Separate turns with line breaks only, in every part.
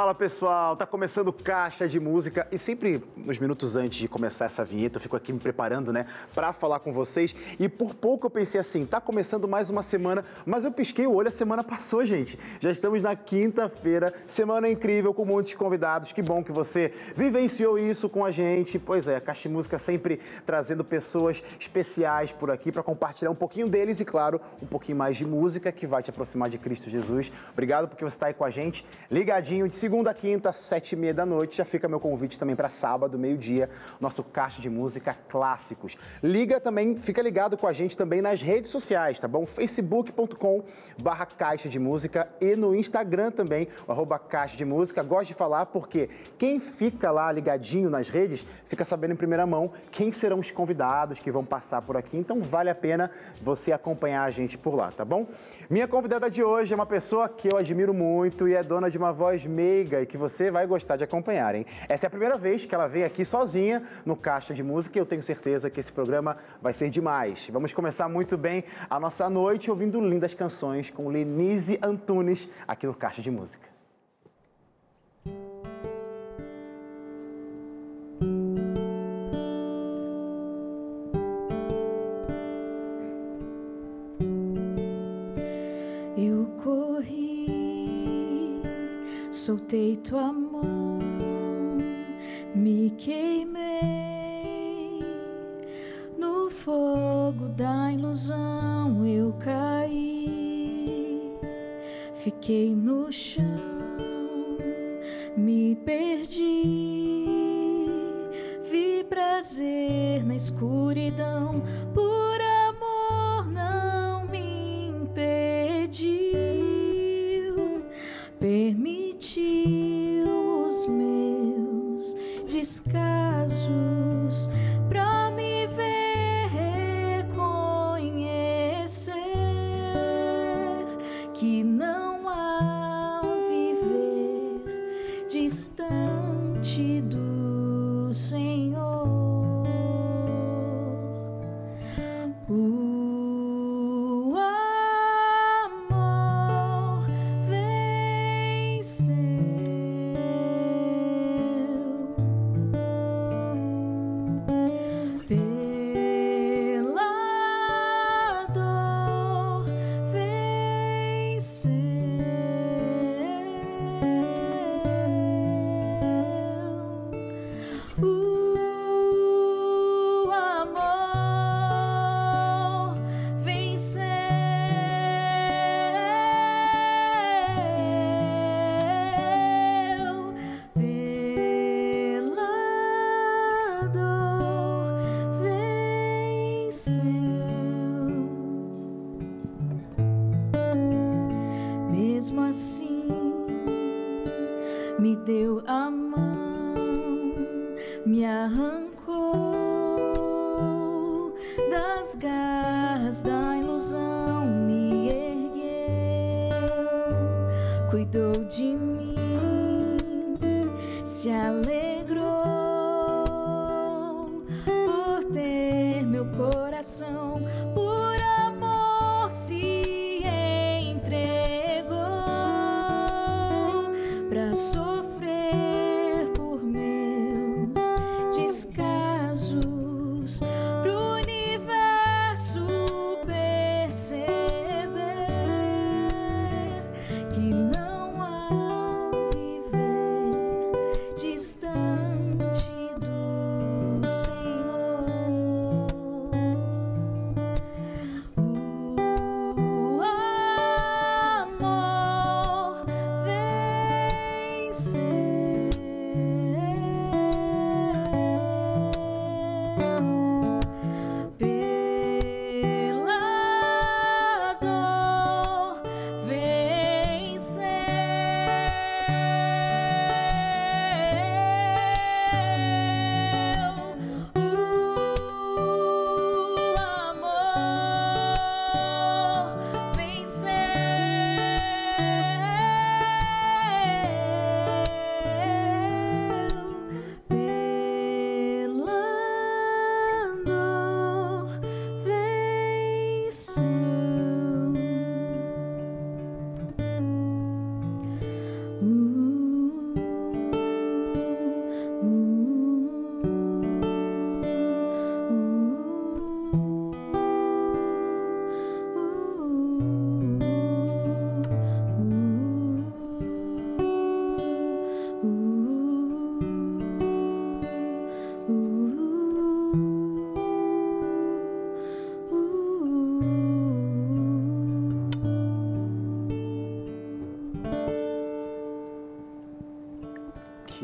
Fala pessoal, tá começando Caixa de Música e sempre nos minutos antes de começar essa vinheta eu fico aqui me preparando, né, para falar com vocês e por pouco eu pensei assim, tá começando mais uma semana, mas eu pisquei o olho, a semana passou, gente. Já estamos na quinta-feira, semana incrível com muitos convidados. Que bom que você vivenciou isso com a gente. Pois é, Caixa de Música sempre trazendo pessoas especiais por aqui para compartilhar um pouquinho deles e claro, um pouquinho mais de música que vai te aproximar de Cristo Jesus. Obrigado porque você está aí com a gente, ligadinho de segunda quinta, sete e meia da noite. Já fica meu convite também para sábado, meio-dia, nosso caixa de música clássicos. Liga também, fica ligado com a gente também nas redes sociais, tá bom? facebook.com barra caixa de música e no Instagram também, arroba caixa de música. Gosto de falar porque quem fica lá ligadinho nas redes fica sabendo em primeira mão quem serão os convidados que vão passar por aqui. Então vale a pena você acompanhar a gente por lá, tá bom? Minha convidada de hoje é uma pessoa que eu admiro muito e é dona de uma voz e que você vai gostar de acompanhar, hein? Essa é a primeira vez que ela vem aqui sozinha no Caixa de Música e eu tenho certeza que esse programa vai ser demais. Vamos começar muito bem a nossa noite ouvindo lindas canções com Lenise Antunes aqui no Caixa de Música.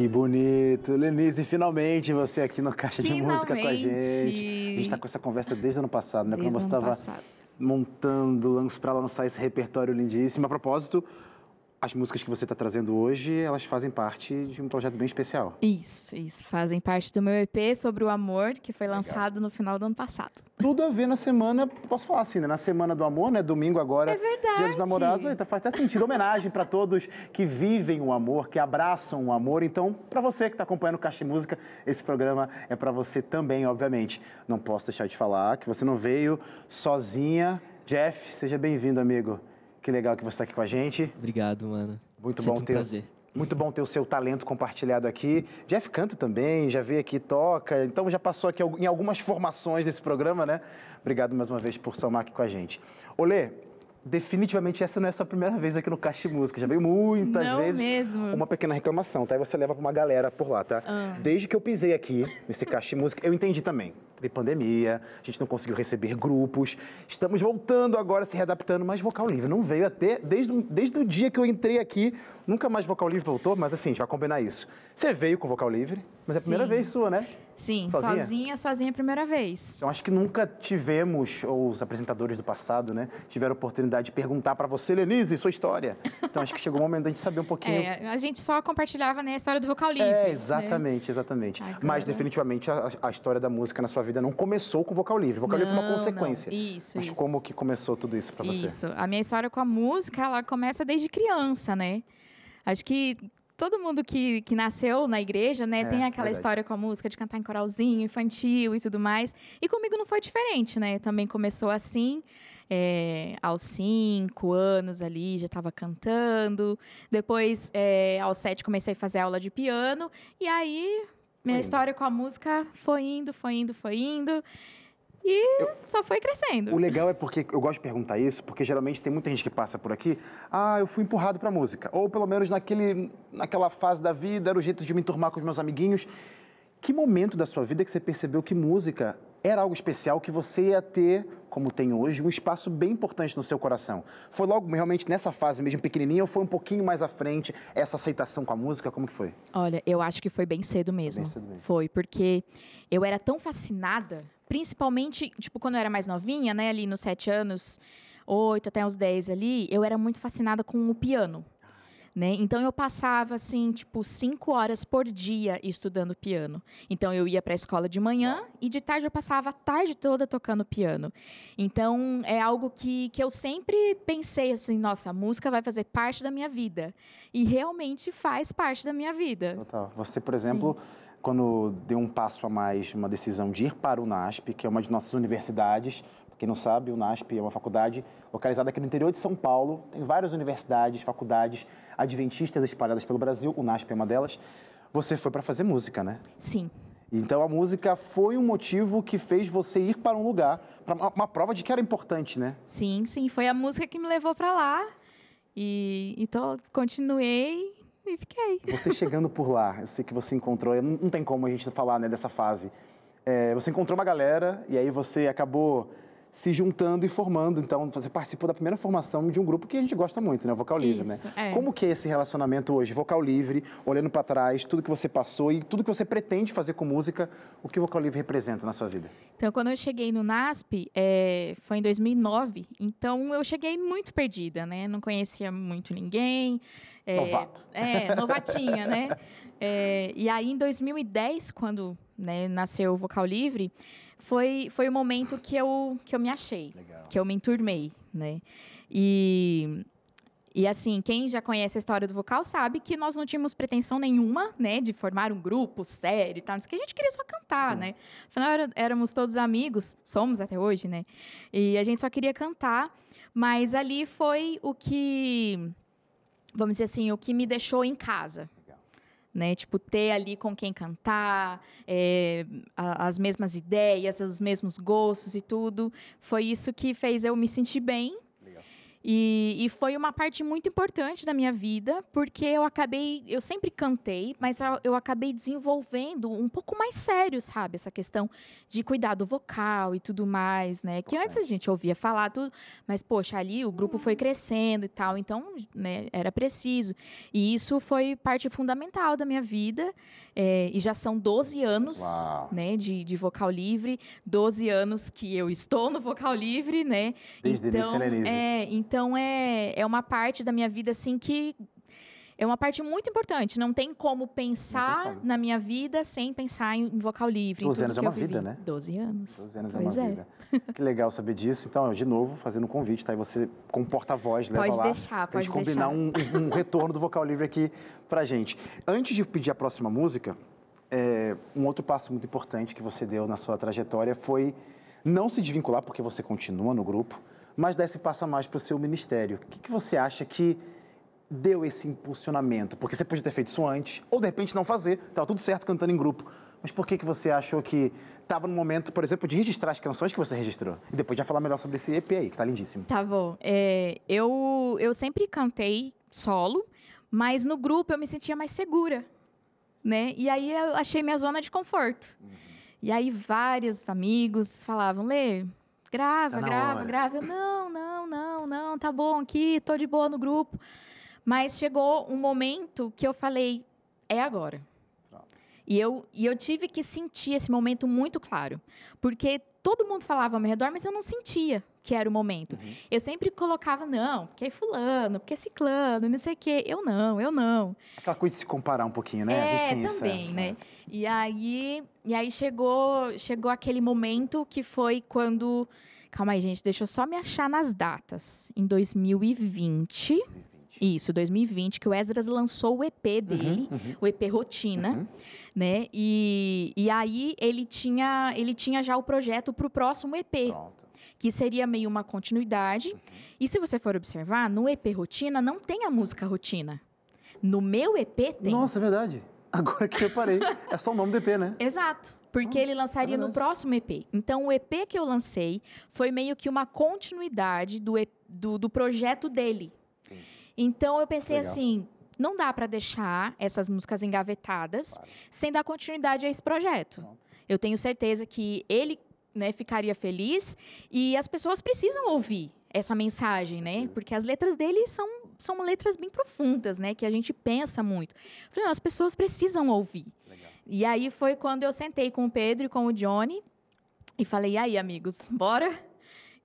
Que
bonito. Lenise, finalmente você aqui no Caixa de Música com a gente.
Finalmente.
A gente está com essa conversa desde o ano passado, né?
Desde
Quando você estava montando para lançar esse repertório lindíssimo. A propósito, as músicas que você está trazendo hoje, elas fazem parte de um projeto bem especial.
Isso, isso. Fazem parte do meu EP sobre o amor, que foi lançado no final do ano passado.
Tudo a ver na semana, posso falar assim, né? Na semana do amor, né? Domingo agora.
É verdade.
Dia dos namorados, então faz até sentido. Homenagem para todos que vivem o amor, que abraçam o amor. Então, para você que está acompanhando o Caixa de Música, esse programa é para você também, obviamente. Não posso deixar de falar que você não veio sozinha. Jeff, seja bem-vindo, amigo. Que legal que você está aqui com a gente.
Obrigado, mano.
Muito
Sempre
bom
um
ter.
prazer.
Muito bom ter o seu talento compartilhado aqui. Jeff canta também, já veio aqui, toca, então já passou aqui em algumas formações desse programa, né? Obrigado mais uma vez por somar aqui com a gente. Olê, definitivamente essa não é a sua primeira vez aqui no Caixa de Música, já veio muitas
Não
vezes.
mesmo.
Uma pequena reclamação, tá? E você leva pra uma galera por lá, tá?
Ah.
Desde que eu pisei aqui, nesse Caixa de Música, eu entendi também. Teve pandemia, a gente não conseguiu receber grupos, estamos voltando agora, se readaptando, mas Vocal Livre não veio até, desde, o- desde o dia que eu entrei aqui, nunca mais Vocal Livre voltou, mas assim, a gente vai combinar isso. Você veio com Vocal Livre, mas é a primeira
Sim.
vez sua, né?
Sim,
Sozinha?
sozinha, sozinha, a primeira vez.
Então acho que nunca tivemos, ou os apresentadores do passado, né, tiveram a oportunidade de perguntar pra você, Lenise, sua história. Então acho que chegou o momento da gente saber um pouquinho
É, a gente só compartilhava né, a história do vocal livre.
É,
né?
exatamente, exatamente.
Agora-
Mas definitivamente a, a história da música na sua vida não começou com vocal livre. Vocal livre foi uma
Não,
consequência.
não. Isso,
Mas
isso.
como que começou tudo isso pra você?
Isso. A minha história com a música, ela começa desde criança, né? Acho que todo mundo que, que nasceu na igreja, né,
É,
tem aquela
verdade.
história com a música de cantar em coralzinho, infantil e tudo mais. E comigo não foi diferente, né? Também começou assim. é, aos cinco anos ali, já estava cantando. Depois, é, aos sete, comecei a fazer aula de piano. E aí, minha
indo.
história com a música foi indo, foi indo, foi indo. E só foi crescendo.
O legal é porque eu gosto de perguntar isso, porque geralmente tem muita gente que passa por aqui, ah, eu fui empurrado pra música, ou pelo menos naquele, naquela fase da vida era o jeito de me enturmar com os meus amiguinhos. Que momento da sua vida que você percebeu que música era algo especial, que você ia ter, como tem hoje, um espaço bem importante no seu coração? Foi logo realmente nessa fase mesmo pequenininha ou foi um pouquinho mais à frente essa aceitação com a música? Como que foi?
Olha, eu acho que foi bem cedo mesmo.
cedo mesmo.
Foi, porque eu era tão fascinada, principalmente, tipo, quando eu era mais novinha, né, ali nos sete anos, oito até uns dez ali, eu era muito fascinada com o piano. Né? Então eu passava assim, tipo, cinco horas por dia estudando piano. Então eu ia para a escola de manhã e de tarde eu passava a tarde toda tocando piano. Então é algo que, que eu sempre pensei assim, nossa, a música vai fazer parte da minha vida. E realmente faz parte da minha vida.
Total. Você, por exemplo, quando deu um passo a mais, uma decisão de ir para o NASP, que é uma de nossas universidades, quem não sabe, o NASP é uma faculdade localizada aqui no interior de São Paulo, tem várias universidades, faculdades adventistas espalhadas pelo Brasil, o NASP é uma delas. Você foi para fazer música, né?
Sim.
Então a música foi um motivo que fez você ir para um lugar, para uma, prova de que era importante, né?
Sim, sim. Foi a música que me levou pra lá. E, e tô, continuei e fiquei.
Você chegando por lá, eu sei que você encontrou, não, não tem como a gente falar né, dessa fase. É, você encontrou uma galera e aí você acabou se juntando e formando. Então, você participou da primeira formação de um grupo que a gente gosta muito, né? O Vocal Livre,
Isso,
né?
é.
Como que é esse relacionamento hoje? Vocal Livre, olhando para trás, tudo que você passou e tudo que você pretende fazer com música, o que o Vocal Livre representa na sua vida?
Então, quando eu cheguei no NASP, é, foi em 2009. Então, eu cheguei muito perdida, né? Não conhecia muito ninguém. é,
Novato.
É, novatinha, né? É, e aí, em 2010, quando né, nasceu o Vocal Livre, foi, foi o momento que eu, que eu me achei.
Legal.
que eu me enturmei, né? E, e assim, quem já conhece a história do vocal sabe que nós não tínhamos pretensão nenhuma, né, de formar um grupo sério e tal, que a gente queria só cantar,
Sim.
né? Afinal, era- éramos todos amigos, somos até hoje, né? E a gente só queria cantar, mas ali foi o que, vamos dizer assim, o que me deixou em casa. Né, tipo, ter ali com quem cantar, é, as mesmas ideias, os mesmos gostos e tudo. Foi isso que fez eu me sentir bem. E, e, foi uma parte muito importante da minha vida, porque eu acabei, eu sempre cantei, mas eu acabei desenvolvendo um pouco mais sério, sabe? Essa questão de cuidado vocal e tudo mais, né? Que antes a gente ouvia falar tudo, mas, poxa, ali o grupo foi crescendo e tal, então, né, era preciso. E isso foi parte fundamental da minha vida, é, e já são 12 anos, Uau. né, de, de vocal livre, 12 anos que eu estou no vocal livre, né?
Desde
então,
é,
então é, é uma parte da minha vida assim que é uma parte muito importante. Não tem como pensar tem como. na minha vida sem pensar em vocal livre.
12 anos é uma vida, né?
12 anos.
12 anos pois é uma é. vida. Que legal saber disso. Então, de novo, fazendo um convite, tá? E você, como porta-voz, leva
pode
lá.
Deixar, pode
deixar, pode combinar um, um, retorno do vocal livre aqui pra gente. Antes de pedir a próxima música, é, um outro passo muito importante que você deu na sua trajetória foi não se desvincular, porque você continua no grupo, mas dar esse passo a mais para o seu ministério. O que, que você acha que deu esse impulsionamento? Porque você podia ter feito isso antes, ou de repente não fazer, estava tudo certo cantando em grupo. Mas por que, que você achou que estava no momento, por exemplo, de registrar as canções que você registrou? E depois já falar melhor sobre esse EP aí, que tá lindíssimo.
Tá bom. É, eu, eu sempre cantei solo, mas no grupo eu me sentia mais segura, né? E aí eu achei minha zona de conforto. Uhum. E aí vários amigos falavam, Lê, grava, tá grava, hora. grava. Eu, não, não, não, não, tá bom aqui, tô de boa no grupo. Mas chegou um momento que eu falei, é agora. E eu, e eu tive que sentir esse momento muito claro. Porque todo mundo falava ao meu redor, mas eu não sentia que era o momento. Uhum. Eu sempre colocava, não, porque é fulano, porque é ciclano, não sei o quê. Eu não, eu não.
Aquela coisa de se comparar um pouquinho, né?
É,
a gente tem
também,
essa,
né? E aí, e aí chegou, chegou aquele momento que foi quando... Calma aí, gente, deixa eu só me achar nas datas. Em 2020... 2020. Isso, 2020, que o Esdras lançou o EP dele, uhum, uhum. o EP Rotina, uhum. né? E, e aí ele tinha, ele tinha já o projeto para o próximo EP. Pronto. Que seria meio uma continuidade. Uhum. E se você for observar, no EP Rotina não tem a música Rotina. No meu EP tem.
Nossa, é verdade. Agora que eu reparei. é só o nome do EP, né?
Exato. Porque ah, ele lançaria é no próximo EP. Então, o EP que eu lancei foi meio que uma continuidade do, do, do projeto dele. Sim. Então eu pensei Legal. assim, não dá para deixar essas músicas engavetadas claro. sem dar continuidade a esse projeto. Pronto. Eu tenho certeza que ele né, ficaria feliz e as pessoas precisam ouvir essa mensagem, né? Porque as letras dele são, são letras bem profundas, né? Que a gente pensa muito. falei, as pessoas precisam ouvir. Legal. E aí foi quando eu sentei com o Pedro e com o Johnny e falei, e aí, amigos, bora?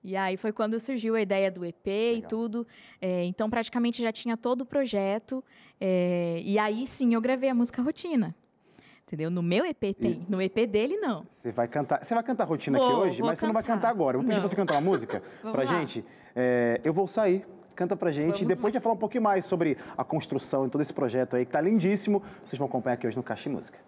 E aí foi quando surgiu a ideia do EP Legal. e tudo. É, então, praticamente já tinha todo o projeto. É, e aí, sim, eu gravei a música Rotina. Entendeu? No meu EP tem. E... No EP dele, não.
Você vai cantar. Você vai cantar rotina vou, aqui hoje, mas cantar. você não vai cantar agora. Eu vou pedir não. pra você cantar uma música pra lá. gente. É, eu vou sair. Canta pra gente. Vamos e depois lá. vai falar um pouquinho mais sobre a construção e todo esse projeto aí, que tá lindíssimo. Vocês vão acompanhar aqui hoje no Caixa Música.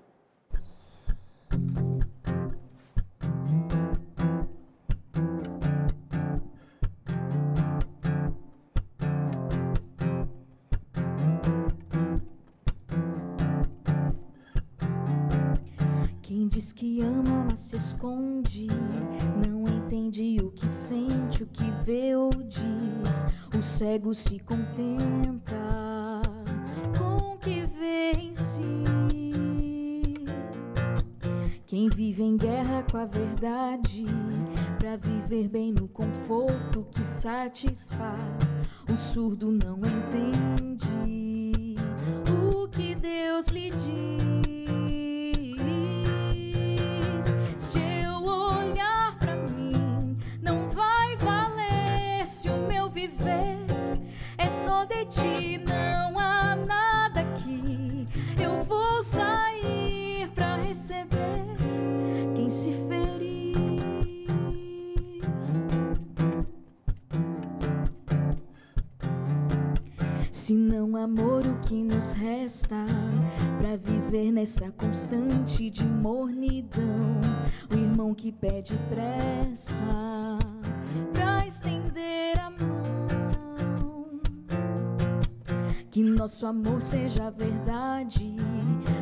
Não entende o que sente, o que vê ou diz. O cego se contenta com o que vê em si. Quem vive em guerra com a verdade, pra viver bem no conforto que satisfaz, o surdo não entende amor o que nos resta para viver nessa constante de mornidão. O irmão que pede pressa pra estender a mão. Que nosso amor seja verdade,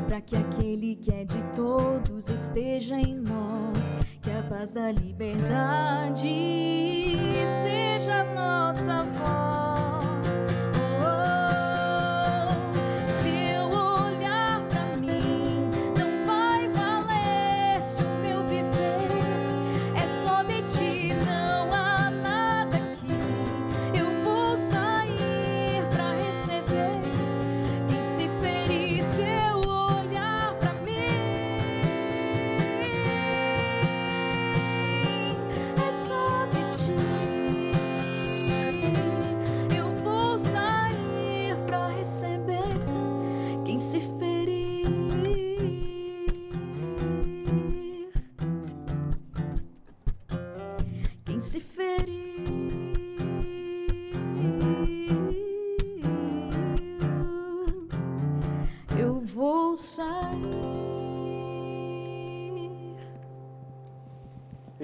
para que aquele que é de todos esteja em nós. Que a paz da liberdade seja nossa voz.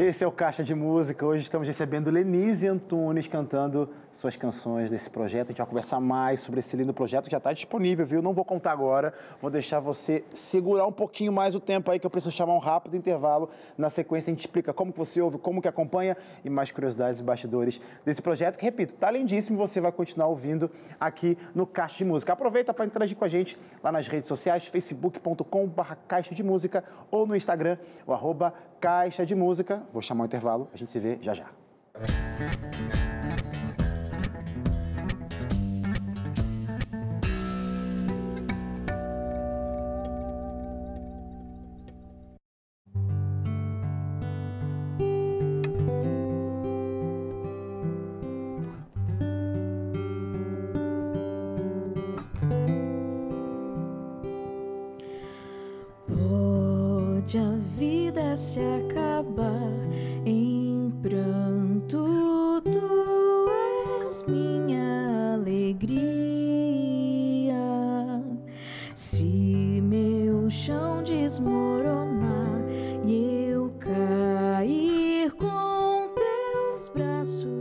Esse é o Caixa de Música. Hoje estamos recebendo Lenise Antunes cantando suas canções desse projeto. A gente vai conversar mais sobre esse lindo projeto já está disponível, viu? Não vou contar agora, vou deixar você segurar um pouquinho mais o tempo aí que eu preciso chamar um rápido intervalo. Na sequência a gente explica como que você ouve, como que acompanha e mais curiosidades e bastidores desse projeto que, repito, está lindíssimo você vai continuar ouvindo aqui no Caixa de Música. Aproveita para interagir com a gente lá nas redes sociais, facebook.com.br Caixa de Música ou no Instagram, o arroba Caixa de Música. Vou chamar o intervalo, a gente se vê já já.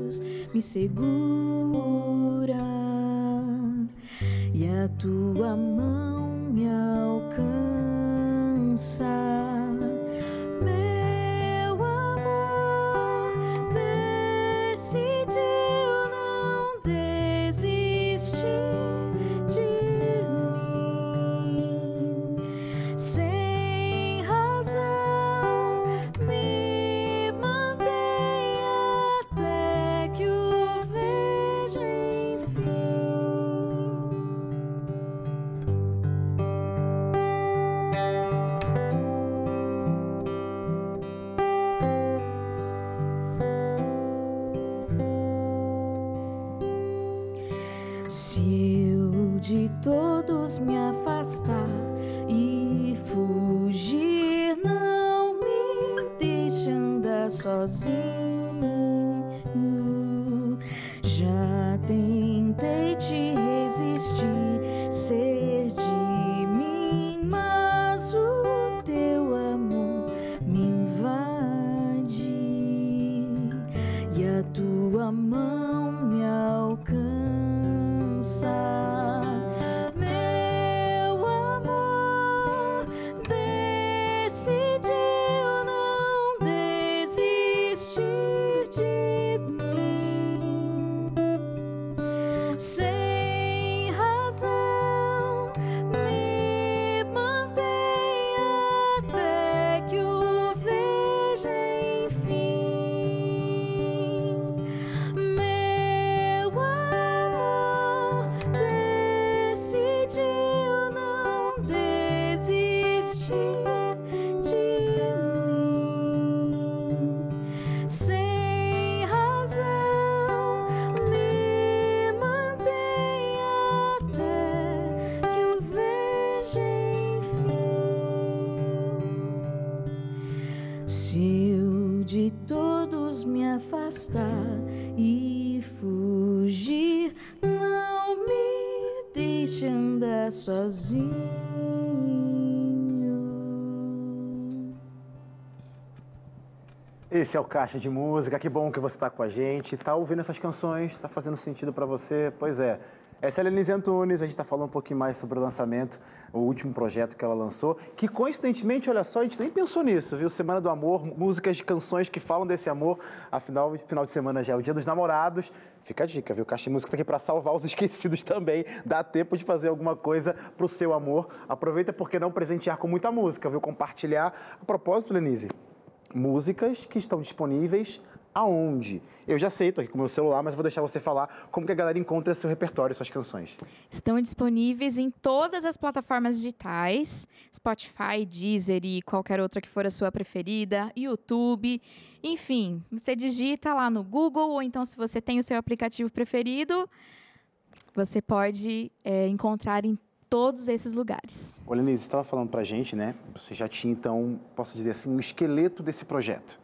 braços me segura e a tua mão me alcança. Esse é o Caixa de Música, que bom que você está com a gente, está ouvindo essas canções, está fazendo sentido para você. Pois é, essa é a Lenise Antunes, a gente está falando um pouquinho mais sobre o lançamento, o último projeto que ela lançou, que coincidentemente, olha só, a gente nem pensou nisso, viu? Semana do Amor, músicas de canções que falam desse amor, afinal, final de semana já é o Dia dos Namorados. Fica a dica, viu? Caixa de Música está aqui para salvar os esquecidos também, dá tempo de fazer alguma coisa para o seu amor. Aproveita porque não presentear com muita música, viu? Compartilhar. A propósito, Lenise, músicas que estão disponíveis aonde? Eu já sei, estou aqui com o meu celular, mas vou deixar você falar como que a galera encontra seu repertório, suas canções.
Estão disponíveis em todas as plataformas digitais, Spotify, Deezer e qualquer outra que for a sua preferida, YouTube, enfim, você digita lá no Google ou então se você tem o seu aplicativo preferido, você pode é, encontrar em todos esses lugares.
Olha, Lenise, você estava falando para a gente, né? Você já tinha, então, posso dizer assim, o um esqueleto desse projeto.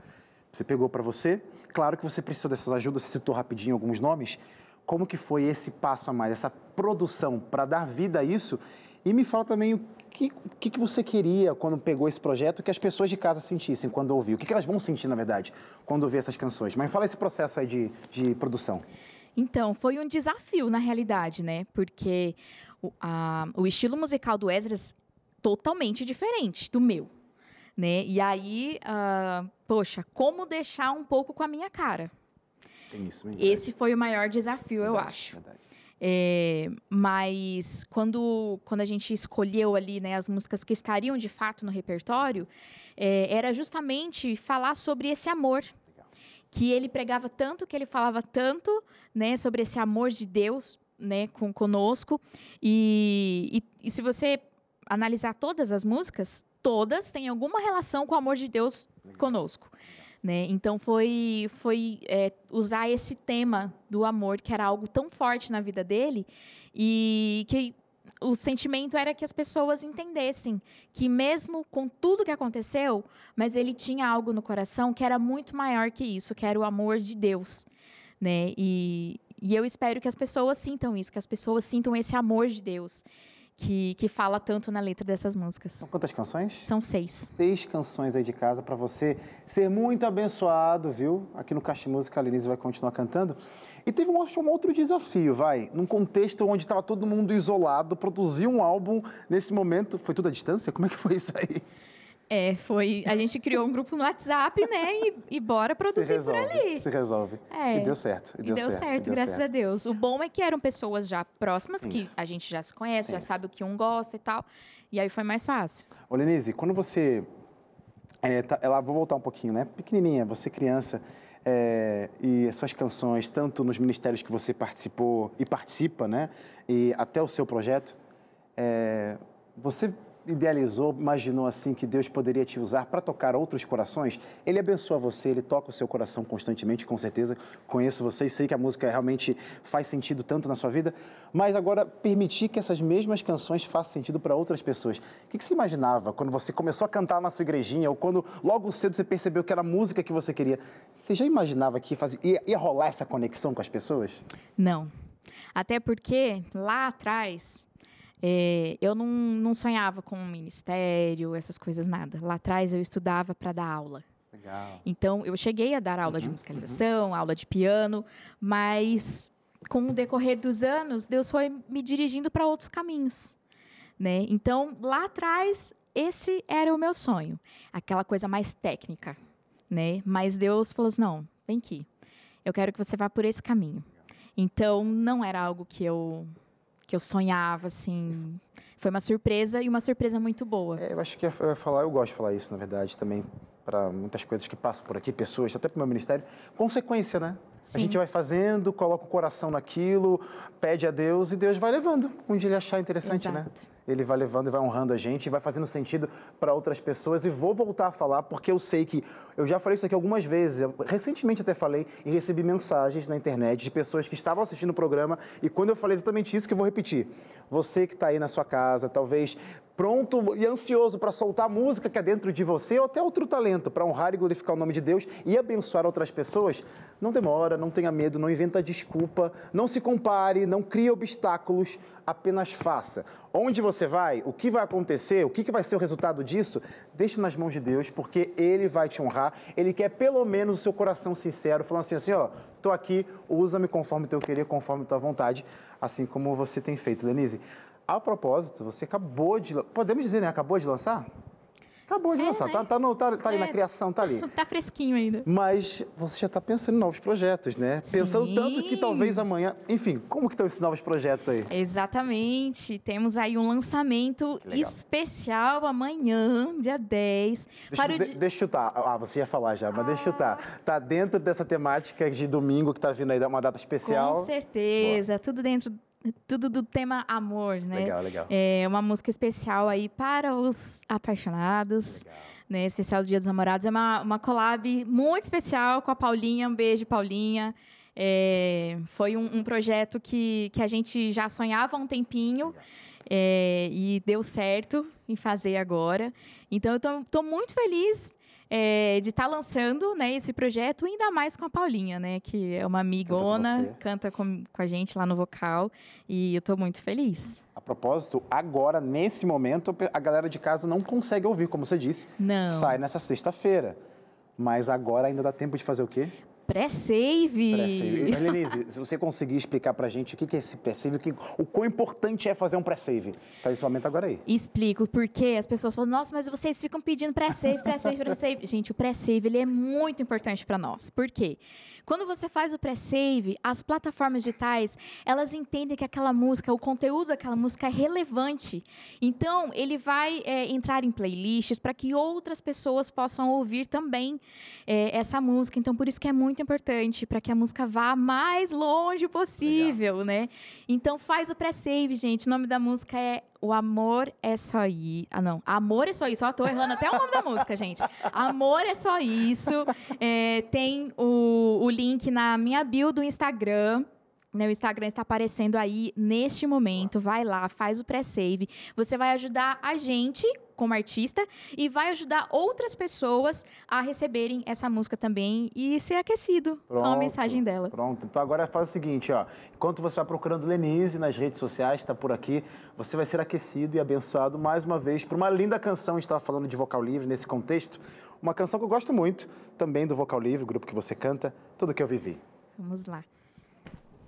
Você pegou para você, claro que você precisou dessas ajudas, você citou rapidinho alguns nomes. Como que foi esse passo a mais, essa produção para dar vida a isso? E me fala também
que, que, que você queria quando pegou esse projeto que as pessoas de casa sentissem quando ouviu? O que, que elas vão sentir, na verdade, quando ouvir essas canções? Mas fala esse processo aí de, de produção.
Então, foi um desafio, na realidade, né? Porque o, a, o estilo musical do Esdras totalmente diferente do meu, né? E aí, uh, poxa, como deixar um pouco com a minha cara?
Tem isso, mesmo.
Esse foi o maior desafio, verdade, eu acho. Verdade. É, mas quando, quando a gente escolheu ali né, as músicas que estariam de fato no repertório, é, era justamente falar sobre esse amor que ele pregava tanto, que ele falava tanto, né, sobre esse amor de Deus, né, com conosco. E, e, e, se você analisar todas as músicas, todas têm alguma relação com o amor de Deus conosco. Né? Então foi, foi é, usar esse tema do amor, que era algo tão forte na vida dele, e que o sentimento era que as pessoas entendessem que mesmo com tudo que aconteceu, mas ele tinha algo no coração que era muito maior que isso, que era o amor de Deus, né? E, e eu espero que as pessoas sintam isso, que as pessoas sintam esse amor de Deus que, que fala tanto na letra dessas músicas.
São quantas canções?
São seis.
Seis canções aí de casa para você ser muito abençoado, viu? Aqui no Caixa Música, a Lenise vai continuar cantando. E teve um, um outro desafio, vai. Num contexto onde estava todo mundo isolado, produzir um álbum nesse momento. Foi tudo à distância? Como é que foi isso aí?
É, foi. A gente criou um grupo no WhatsApp, né? E, e bora produzir
resolve,
por ali.
Se resolve. É. E deu certo.
E deu, deu certo, certo deu graças certo. a Deus. O bom é que eram pessoas já próximas, Isso. que a gente já se conhece, Isso. já sabe o que um gosta e tal. E aí foi mais fácil.
Ô, Lenise, quando você. É, tá, ela, vou voltar um pouquinho, né? Pequenininha, você criança. É, e as suas canções, tanto nos ministérios que você participou e participa, né? E até o seu projeto, é, você idealizou, imaginou assim que Deus poderia te usar para tocar outros corações, Ele abençoa você, Ele toca o seu coração constantemente, com certeza. Conheço você e sei que a música realmente faz sentido tanto na sua vida, mas agora permitir que essas mesmas canções façam sentido para outras pessoas. O que você imaginava quando você começou a cantar na sua igrejinha ou quando logo cedo você percebeu que era a música que você queria? Você já imaginava que ia, ia rolar essa conexão com as pessoas?
Não. Até porque lá atrás é, eu não, não sonhava com um ministério, essas coisas, nada. Lá atrás eu estudava para dar aula.
Legal.
Então, eu cheguei a dar aula uhum, de musicalização, uhum. aula de piano, mas com o decorrer dos anos, Deus foi me dirigindo para outros caminhos. Né? Então, lá atrás, esse era o meu sonho, aquela coisa mais técnica. Né? Mas Deus falou assim: não, vem aqui, eu quero que você vá por esse caminho. Então, não era algo que eu que eu sonhava, assim. Foi uma surpresa e uma surpresa muito boa.
É, eu acho que eu ia falar, eu gosto de falar isso, na verdade, também, para muitas coisas que passam por aqui, pessoas, até para o meu ministério. Consequência, né? Sim. A gente vai fazendo, coloca o coração naquilo, pede a Deus e Deus vai levando, onde ele achar interessante, né? Exato. né? ele vai levando e vai honrando a gente, vai fazendo sentido para outras pessoas. E vou voltar a falar porque eu sei que eu já falei isso aqui algumas vezes. Recentemente até falei e recebi mensagens na internet de pessoas que estavam assistindo o programa. E quando eu falei exatamente isso, que eu vou repetir. Você que está aí na sua casa, talvez pronto e ansioso para soltar a música que é dentro de você ou até outro talento para honrar e glorificar o nome de Deus e abençoar outras pessoas, não demora, não tenha medo, não inventa desculpa, não se compare, não crie obstáculos, apenas faça. Onde você vai, o que vai acontecer, o que vai ser o resultado disso, deixe nas mãos de Deus, porque Ele vai te honrar. Ele quer pelo menos o seu coração sincero, falando assim, assim, ó, estou aqui, usa-me conforme teu querer, conforme tua vontade, assim como você tem feito, Lenise. A propósito, você acabou de, podemos dizer, né, acabou de lançar? Acabou de é, lançar, tá, né? tá, no, tá, tá ali na é. criação, tá ali.
tá fresquinho ainda.
Mas você já está pensando em novos projetos, né? Sim. Pensando tanto que talvez amanhã. Enfim, como que estão esses novos projetos aí?
Exatamente. Temos aí um lançamento especial amanhã, dia 10.
Deixa, para de... deixa eu chutar. Ah, você ia falar já, mas ah. deixa eu chutar. Ah. Tá dentro dessa temática de domingo que tá vindo aí, uma data especial?
Com certeza. Boa. Tudo dentro tudo do tema amor, né?
Legal, legal.
É uma música especial aí para os apaixonados. Legal. Né, especial do Dia dos Namorados. É uma, uma collab muito especial com a Paulinha. Um beijo, Paulinha. É, foi um, um, projeto que, que a gente já sonhava há um tempinho é, e deu certo em fazer agora. Então, eu estou muito feliz é, de estar tá lançando né, esse projeto, ainda mais com a Paulinha, né? Que é uma amigona, canta com, com, a gente lá no vocal. E eu estou muito feliz.
A propósito, agora, nesse momento, a galera de casa não consegue ouvir, como você disse.
Não.
Sai nessa sexta-feira. Mas agora ainda dá tempo de fazer o quê?
Pré-save.
Lenise, se você conseguir explicar pra gente o que é esse pré-save, o quão importante é fazer um pré-save. Tá nesse momento agora aí.
Explico, porque as pessoas falam, nossa, mas vocês ficam pedindo pré-save, pré-save, pré-save. gente, o pré-save, ele é muito importante para nós. Por quê? Quando você faz o pré-save, as plataformas digitais, elas entendem que aquela música, o conteúdo daquela música é relevante. Então, ele vai é, entrar em playlists para que outras pessoas possam ouvir também é, essa música. Então, por isso que é muito importante, para que a música vá mais longe possível, Legal. né? Então, faz o pré-save, gente. O nome da música é o amor é só isso. Ah, não. Amor é só isso. Ó, tô errando até o nome da música, gente. Amor é só isso. É, tem o, o link na minha bio do Instagram. O Instagram está aparecendo aí neste momento. Vai lá, faz o pré-save. Você vai ajudar a gente como artista e vai ajudar outras pessoas a receberem essa música também e ser aquecido pronto, com a mensagem dela.
Pronto. Então agora faz o seguinte, ó. Enquanto você vai procurando Lenise nas redes sociais, está por aqui, você vai ser aquecido e abençoado mais uma vez por uma linda canção. A gente estava falando de vocal livre nesse contexto. Uma canção que eu gosto muito, também do Vocal Livre, o grupo que você canta, Tudo Que Eu Vivi.
Vamos lá.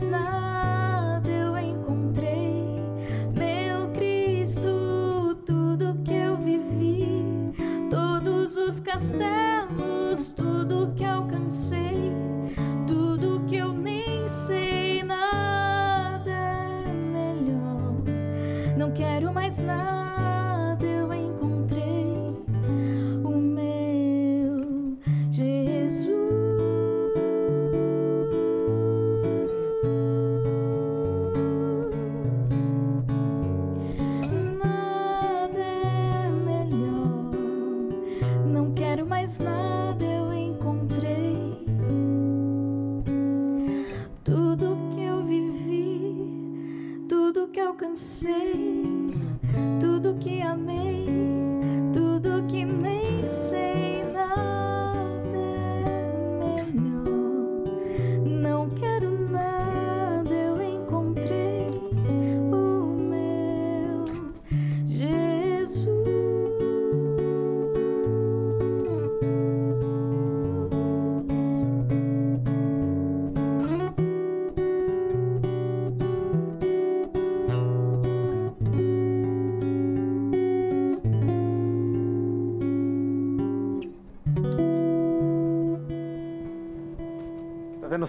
quero mais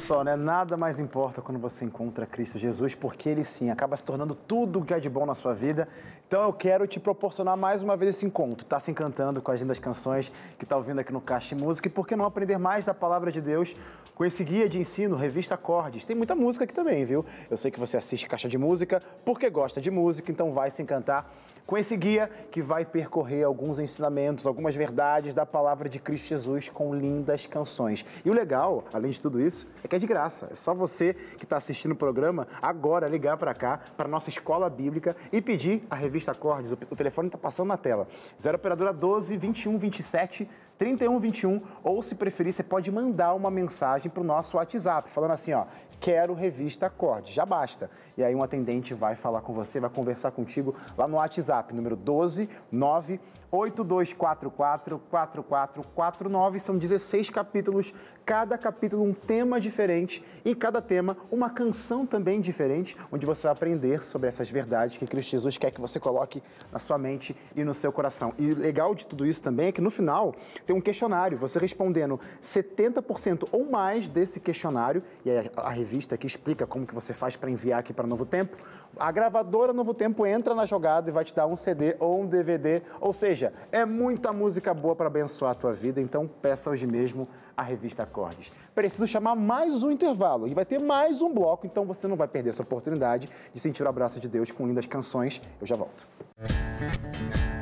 só, né? Nada mais importa quando você encontra Cristo Jesus, porque Ele sim acaba se tornando tudo o que é de bom na sua vida. Então eu quero te proporcionar mais uma vez esse encontro. Tá se encantando com as lindas canções que tá ouvindo aqui no Caixa Música e por que não aprender mais da palavra de Deus com esse guia de ensino, revista Acordes. Tem muita música aqui também, viu? Eu sei que você assiste Caixa de Música porque gosta de música, então vai se encantar com esse guia que vai percorrer alguns ensinamentos, algumas verdades da palavra de Cristo Jesus com lindas canções. E o legal, além de tudo isso, é que é de graça. É só você que está assistindo o programa agora ligar para cá, para nossa escola bíblica e pedir a revista Cordes. O telefone está passando na tela. 0 operadora 12 21 27 3121 ou se preferir, você pode mandar uma mensagem para o nosso WhatsApp, falando assim, ó, quero revista Acorde, já basta. E aí um atendente vai falar com você, vai conversar contigo lá no WhatsApp, número 12 9 8244-4449. São 16 capítulos, cada capítulo um tema diferente e cada tema uma canção também diferente, onde você vai aprender sobre essas verdades que Cristo Jesus quer que você coloque na sua mente e no seu coração. E legal de tudo isso também é que no final tem um questionário, você respondendo 70% ou mais desse questionário, e a revista aqui explica como que você faz para enviar aqui para Novo Tempo, a gravadora Novo Tempo entra na jogada e vai te dar um CD ou um DVD. Ou seja, é muita música boa para abençoar a tua vida, então peça hoje mesmo a revista Acordes. Preciso chamar mais um intervalo e vai ter mais um bloco, então você não vai perder essa oportunidade de sentir o abraço de Deus com lindas canções. Eu já volto. Música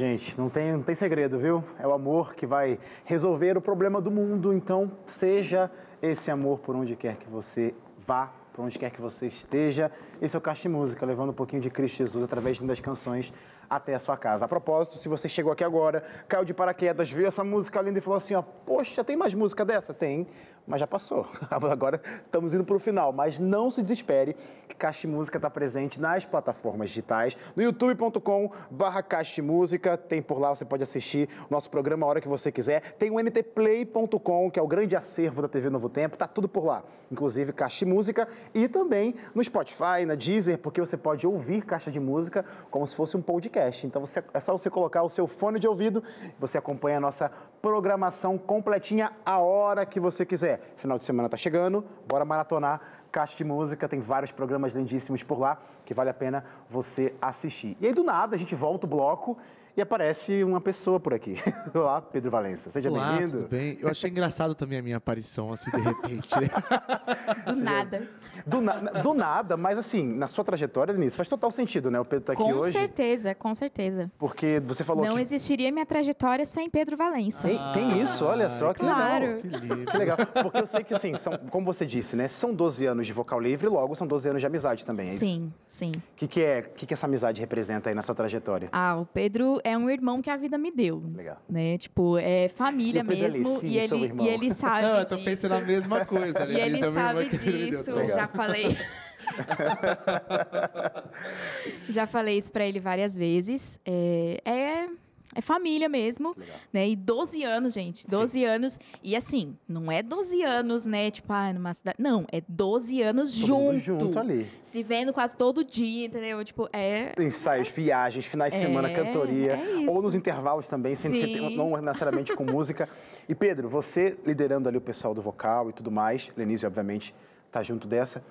gente. Não tem, não tem segredo, viu? É o amor que vai resolver o problema do mundo. Então, seja esse amor por onde quer que você vá, por onde quer que você esteja. Esse é o Caixa de Música, levando um pouquinho de Cristo Jesus através das canções até a sua casa. A propósito, se você chegou aqui agora, caiu de paraquedas, viu essa música linda e falou assim, ó, poxa, tem mais música dessa? Tem, mas já passou. Agora estamos indo para o final, mas não se desespere, que Caixa Música está presente nas plataformas digitais, no youtube.com barra Caixa Música, tem por lá, você pode assistir o nosso programa a hora que você quiser, tem o ntplay.com, que é o grande acervo da TV Novo Tempo, tá tudo por lá, inclusive Caixa Música e também no Spotify, na Deezer, porque você pode ouvir Caixa de Música como se fosse um podcast podcast. Então você, é só você colocar o seu fone de ouvido, você acompanha a nossa programação completinha a hora que você quiser. Final de semana está chegando, bora maratonar Caixa de Música, tem vários programas lindíssimos por lá que vale a pena você assistir. E aí do nada a gente volta o bloco e aparece uma pessoa por aqui. Olá, Pedro Valença. Seja bem-vindo.
Tudo bem? Eu achei engraçado também a minha aparição, assim, de repente.
do nada.
Do, na, do, nada, mas assim, na sua trajetória, Denise, faz total sentido, né? O Pedro tá aqui
com
hoje.
Com certeza, com certeza.
Porque você falou
Não
que...
existiria minha trajetória sem Pedro Valença.
Tem, tem isso, olha só, que
claro.
legal.
Que lindo.
Que legal. Porque eu sei que, assim, são, como você disse, né? São 12 anos de vocal livre, logo são 12 anos de amizade também, é
sim,
isso?
sim.
O que, que, é, que, que essa amizade representa aí na sua trajetória?
Ah, o Pedro é um irmão que a vida me deu.
Legal.
Né? Tipo, é família
E
mesmo. E, ele, e ele sabe
Não, eu tô
disso.
pensando a mesma coisa.
E ele
é
sabe disso, já falei. já falei isso pra ele várias vezes. É, é, é família mesmo,
Legal.
né? E 12 anos, gente. 12 anos. E assim, não é 12 anos, né? Tipo, ah, numa cidade. Não, é 12 anos
Todo
junto.
junto ali.
Se vendo quase todo dia, entendeu? Tipo, é.
Ensaios, viagens, finais de
É,
semana, cantoria.
é
ou nos intervalos também, sem ser,
Sim.
não necessariamente com música. E Pedro, você liderando ali o pessoal do vocal e tudo mais, Lenise, obviamente, tá junto dessa.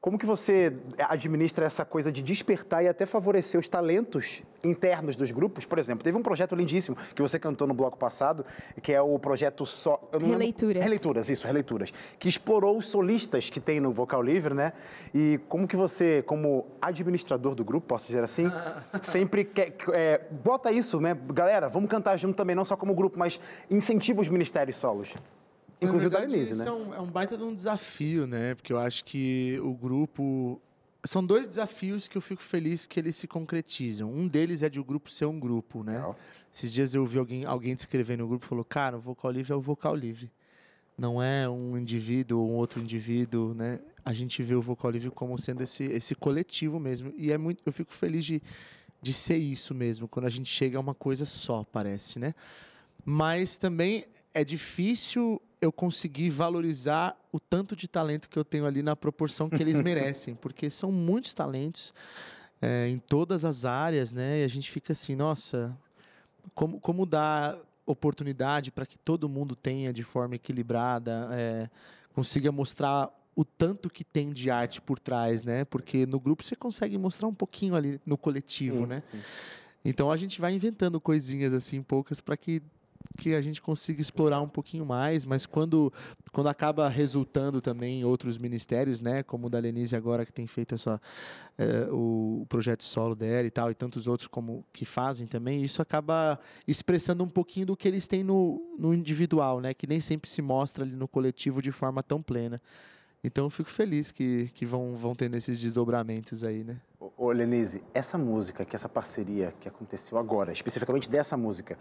Como que você administra essa coisa de despertar e até favorecer os talentos internos dos grupos? Por exemplo, teve um projeto lindíssimo que você cantou no bloco passado, que é o projeto só eu não lembro-
Releituras.
Releituras, isso, releituras, que explorou os solistas que tem no vocal livre, né? E como que você, como administrador do grupo, posso dizer assim, sempre quer, é, bota isso, né? Galera, vamos cantar junto também, não só como grupo, mas incentiva os ministérios solos. Inclusive da Denise,
isso
né?
é um, é um baita de um desafio, né? Porque eu acho que o grupo. São dois desafios que eu fico feliz que eles se concretizam. Um deles é de o grupo ser um grupo, né?
Legal.
Esses dias eu ouvi alguém, alguém descrever no grupo e falou: Cara, o vocal livre é o vocal livre. Não é um indivíduo ou um outro indivíduo, né? A gente vê o vocal livre como sendo esse, esse coletivo mesmo. E é muito, eu fico feliz de, de ser isso mesmo, quando a gente chega a uma coisa só, parece, né? Mas também é difícil eu conseguir valorizar o tanto de talento que eu tenho ali na proporção que eles merecem, porque são muitos talentos é, em todas as áreas, né? E a gente fica assim, nossa, como, como dar oportunidade para que todo mundo tenha de forma equilibrada, é, consiga mostrar o tanto que tem de arte por trás, né? Porque no grupo você consegue mostrar um pouquinho ali no coletivo,
Sim,
né?
sim.
Então a gente vai inventando coisinhas assim, poucas, para que, que a gente consiga explorar um pouquinho mais, mas quando, quando acaba resultando também em outros ministérios, né, como o da Lenise agora que tem feito essa, eh, o, projeto solo dela e tal, e tantos outros como que fazem também, isso acaba expressando um pouquinho do que eles têm no, no individual, né, que nem sempre se mostra ali no coletivo de forma tão plena. Então eu fico feliz que, que vão, vão tendo esses desdobramentos aí, né?
Ô, Lenise, essa música, que essa parceria que aconteceu agora, especificamente dessa música,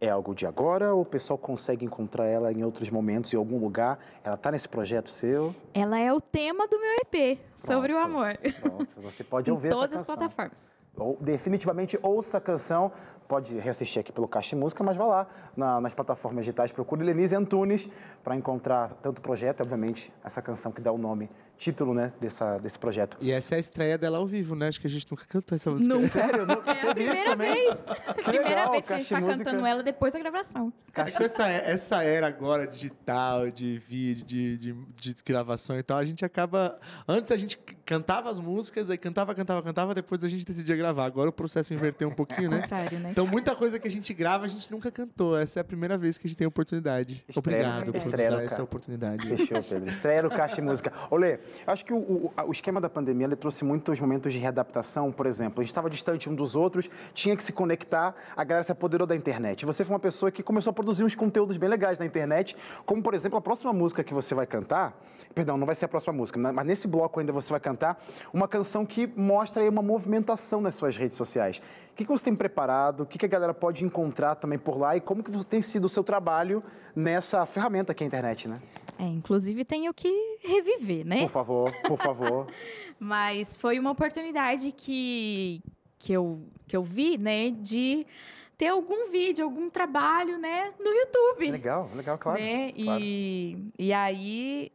é algo de agora ou o pessoal consegue encontrar ela em outros momentos, em algum lugar? Ela tá nesse projeto seu?
Ela é o tema do meu EP, sobre o
Pronto.
amor.
Pronto, você pode
em
ouvir essa
todas as plataformas.
Ou, definitivamente ouça a canção. Pode reassistir aqui pelo Caixa de Música, mas vá lá na- nas plataformas digitais, procure Lenise Antunes para encontrar tanto o projeto, e, obviamente, essa canção que dá o nome, título, né, dessa, desse projeto.
E essa é a estreia dela ao vivo, né? Acho que a gente nunca cantou essa música.
Nunca.
Sério? Não,
É a primeira vez. A primeira
legal,
vez que a gente tá
de Música.
cantando ela depois da gravação.
É com essa, essa era agora digital, de vídeo, de, de, de gravação e tal, a gente acaba. Antes a gente cantava as músicas, aí cantava, cantava, cantava, depois a gente decidia gravar. Agora o processo inverteu um pouquinho,
Ao
né?
contrário, né?
Então, muita coisa que a gente grava, a gente nunca cantou. Essa é a primeira vez que a gente tem a oportunidade.
Estreia,
Obrigado por
estreia
nos dar essa oportunidade.
Fechou, Pedro. Estreia no Caixa de Música. Olê, acho que o, o- o esquema da pandemia ele trouxe muitos momentos de readaptação. Por exemplo, a gente estava distante um dos outros, tinha que se conectar, a galera se apoderou da internet. Você foi uma pessoa que começou a produzir uns conteúdos bem legais na internet, como, por exemplo, a próxima música que você vai cantar. Perdão, não vai ser a próxima música, mas nesse bloco ainda você vai cantar uma canção que mostra aí uma movimentação nas suas redes sociais. O que, que você tem preparado? O que, que a galera pode encontrar também por lá? E como que tem sido o seu trabalho nessa ferramenta que é a internet, né?
É, inclusive tenho que reviver, né?
Por favor, por favor.
Mas foi uma oportunidade que, que, eu, que eu vi, né, de ter algum vídeo, algum trabalho, né, no YouTube.
Legal, legal, claro.
né?
claro.
E, e aí,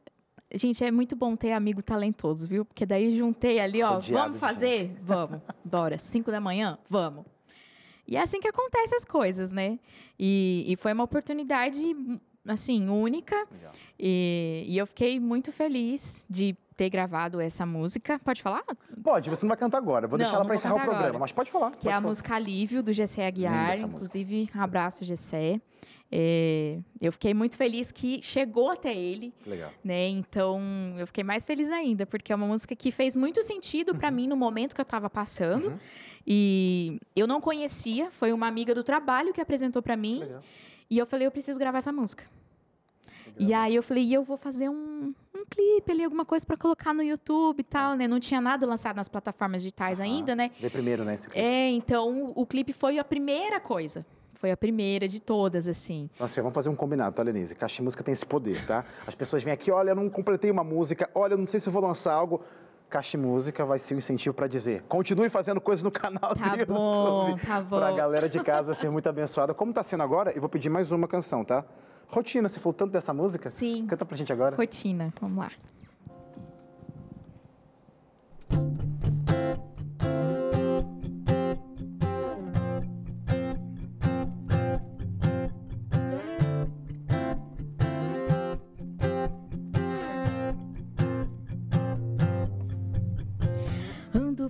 gente, é muito bom ter amigo talentoso, viu? Porque daí juntei ali, ó,
Rodeado
vamos fazer? Vamos. Bora. Cinco da manhã? Vamos. E é assim que acontecem as coisas, né? E, e foi uma oportunidade, assim, única. E, e eu fiquei muito feliz de ter gravado essa música. Pode falar?
Pode, você não vai cantar agora. Vou
Não,
deixar ela para encerrar o programa,
agora.
mas pode falar.
que
pode
é a
falar.
música Alívio, do Gessé Aguiar.
música.
Inclusive, abraço, Gessé. É, eu fiquei muito feliz que chegou até ele,
Legal.
né? Então, eu fiquei mais feliz ainda, porque é uma música que fez muito sentido pra mim no momento que eu tava passando.
Uhum.
E eu não conhecia, foi uma amiga do trabalho que apresentou pra mim.
Legal.
E eu falei, eu preciso gravar essa música. E
Legal.
aí eu falei, e eu vou fazer um, um clipe ali, alguma coisa pra colocar no YouTube e tal, né? Não tinha nada lançado nas plataformas digitais
Aham.
ainda, né?
Primeiro, né?
É, então o clipe foi a primeira coisa. Foi a primeira de todas, assim.
Assim, vamos fazer um combinado, tá, Lenise? Caixa de Música tem esse poder, tá? As pessoas vêm aqui, olha, eu não completei uma música, olha, eu não sei se eu vou lançar algo. Caixa Música vai ser um incentivo para dizer, continue fazendo coisas no canal
Tá
do YouTube.
bom, tá bom.
Pra galera de casa ser muito abençoada. Como tá sendo agora, eu vou pedir mais uma canção, tá? Rotina, você falou tanto dessa música?
Sim.
Canta pra gente agora.
Rotina, vamos lá.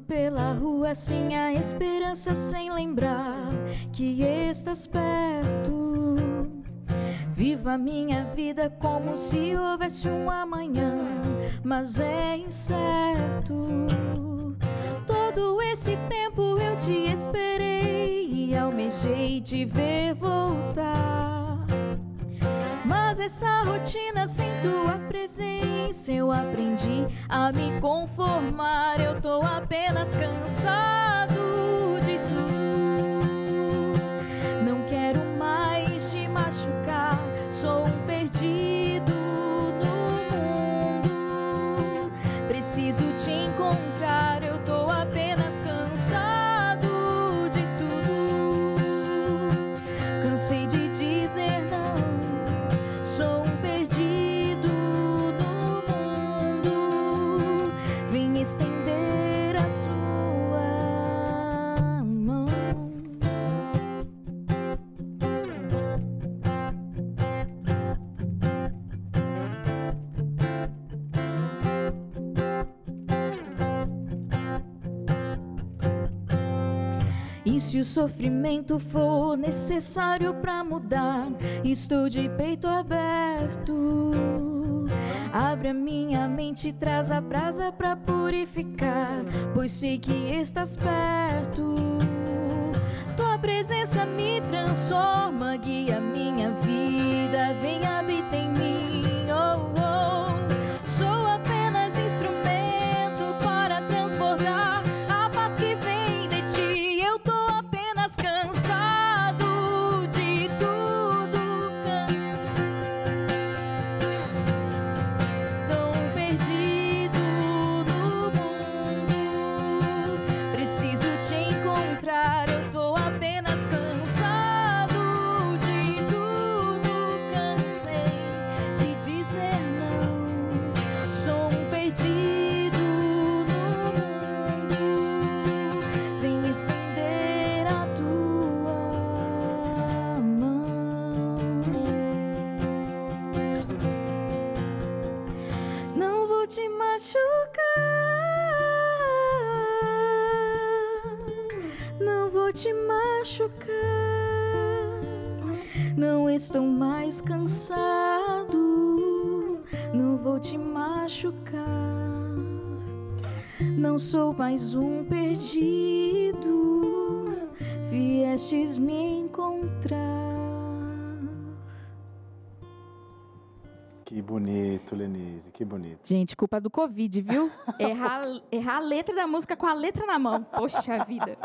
Pela rua sem a esperança, sem lembrar que estás perto. Vivo a minha vida como se houvesse um amanhã, mas é incerto. Todo esse tempo eu te esperei e almejei te ver voltar. Mas essa rotina sem tua presença eu aprendi a me conformar. Eu tô apenas cansado E se o sofrimento for necessário pra mudar, estou de peito aberto. Abre a minha mente, traz a brasa pra purificar, pois sei que estás perto. Tua presença me transforma, guia minha vida, vem habita em mim. Mais cansado, não vou te machucar. Não sou mais um perdido, viestes me encontrar.
Que bonito, Lenise, que bonito.
Gente, culpa do Covid, viu? Errar, errar a letra da música com a letra na mão. Poxa vida.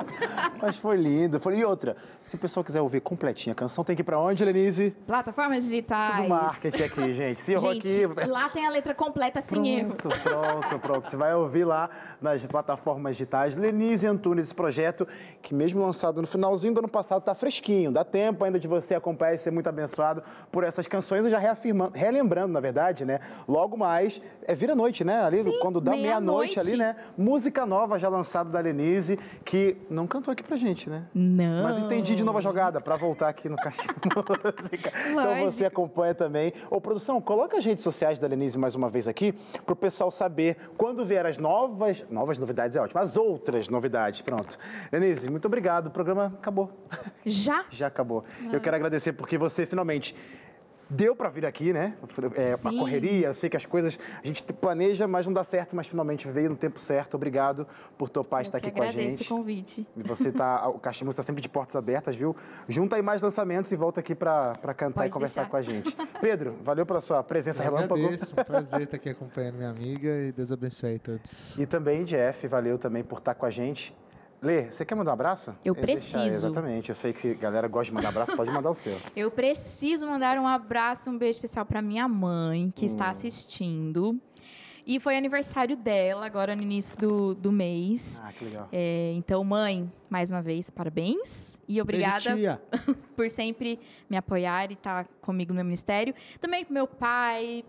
Mas foi lindo. Foi... E outra, se o pessoal quiser ouvir completinha a canção, tem que ir pra onde, Lenise?
Plataformas digitais.
Tudo marketing aqui, gente. Se errou
Gente,
aqui...
lá tem a letra completa sem erro.
Pronto, pronto, pronto. Você vai ouvir lá nas plataformas digitais. Lenise Antunes, esse projeto que mesmo lançado no finalzinho do ano passado, tá fresquinho. Dá tempo ainda de você acompanhar e ser muito abençoado por essas canções. E já reafirmando, relembrando, na verdade, né? Logo mais, é vira-noite, né? Ali,
Sim,
quando dá meia-noite
meia-noite.
ali, né? Música nova já lançada da Lenise, que não cantou aqui pra gente, né?
Não.
Mas entendi de nova jogada para voltar aqui no Caixinha Música. Então você acompanha também. Ô, produção, coloca as redes sociais da Lenise mais uma vez aqui, para o pessoal saber quando vier as novas. Novas novidades é ótimo, as outras novidades. Pronto. Lenise, muito obrigado. O programa acabou.
Já?
Já acabou. Eu quero agradecer porque você finalmente. Deu para vir aqui, né? É, uma
Sim.
correria, eu sei que as coisas a gente planeja, mas não dá certo, mas finalmente veio no tempo certo. Obrigado por topar
Eu
estar aqui com a
agradeço
gente.
o convite.
E você tá, o Caixa Música está sempre de portas abertas, viu? Junta aí mais lançamentos e volta aqui para cantar
Pode
e conversar
deixar.
com a gente. Pedro, valeu pela sua presença
Eu
relâmpago.
agradeço, um prazer estar aqui acompanhando minha amiga e Deus abençoe a todos.
E também, Jeff, valeu também por estar com a gente. Lê, você quer mandar um abraço?
Eu
É,
preciso.
exatamente. Eu sei que a galera gosta de mandar abraço, pode mandar o seu.
Eu preciso mandar um abraço, um beijo especial para minha mãe, que
Hum.
está assistindo. E foi aniversário dela, agora no início do, do mês.
Ah, que legal.
É, então, mãe, mais uma vez, parabéns. E obrigada
Beijo,
por sempre me apoiar e estar comigo no meu ministério. Também pro meu pai,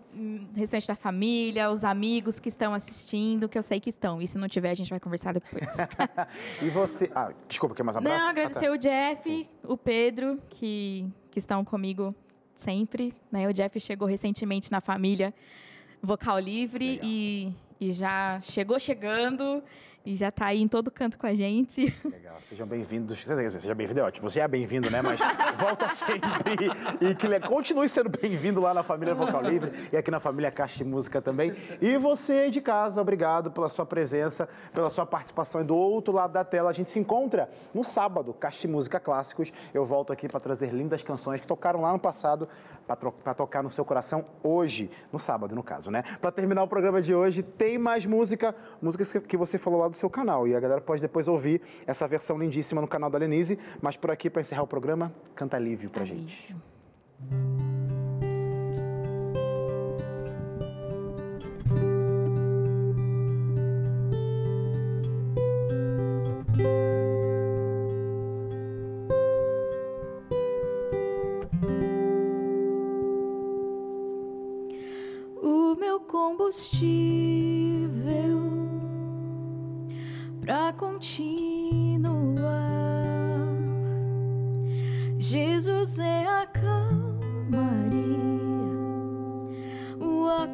restante da família, os amigos que estão assistindo, que eu sei que estão. E se não tiver, a gente vai conversar depois.
E você. Ah, desculpa, quer mais abraço?
Não,
Ah,
agradecer
tá.
o Jeff, o Pedro, que, que estão comigo sempre. Né? O Jeff chegou recentemente na família Vocal Livre e, e já chegou chegando e já está aí em todo canto com a gente.
Legal, sejam bem-vindos. Seja bem-vindo é ótimo, você é bem-vindo, né? Mas volta sempre. E que continue sendo bem-vindo lá na família Vocal Livre e aqui na família Caixa de Música também. E você aí de casa, obrigado pela sua presença, pela sua participação. E do outro lado da tela, a gente se encontra no sábado, Caixa de Música Clássicos. Eu volto aqui para trazer lindas canções que tocaram lá no passado para tocar no seu coração hoje, no sábado, no caso, né? Para terminar o programa de hoje, tem mais música, músicas que- que você falou lá do seu canal. E a galera pode depois ouvir essa versão lindíssima no canal da Lenise. Mas por aqui, para encerrar o programa, canta Alívio pra gente.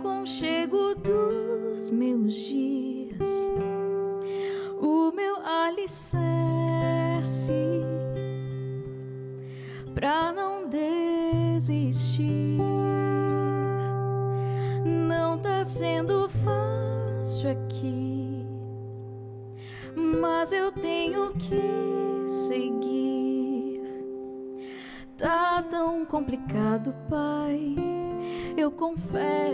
Aconchego dos meus dias, o meu alicerce para não desistir. Não tá sendo fácil aqui, mas eu tenho que seguir. Tá tão complicado, pai. Eu confesso,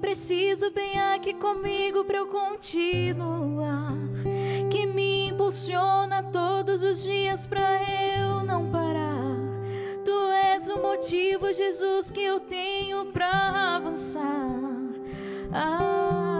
preciso bem aqui comigo pra eu continuar. Que me impulsiona todos os dias pra eu não parar. Tu és o motivo, Jesus, que eu tenho pra avançar. Ah,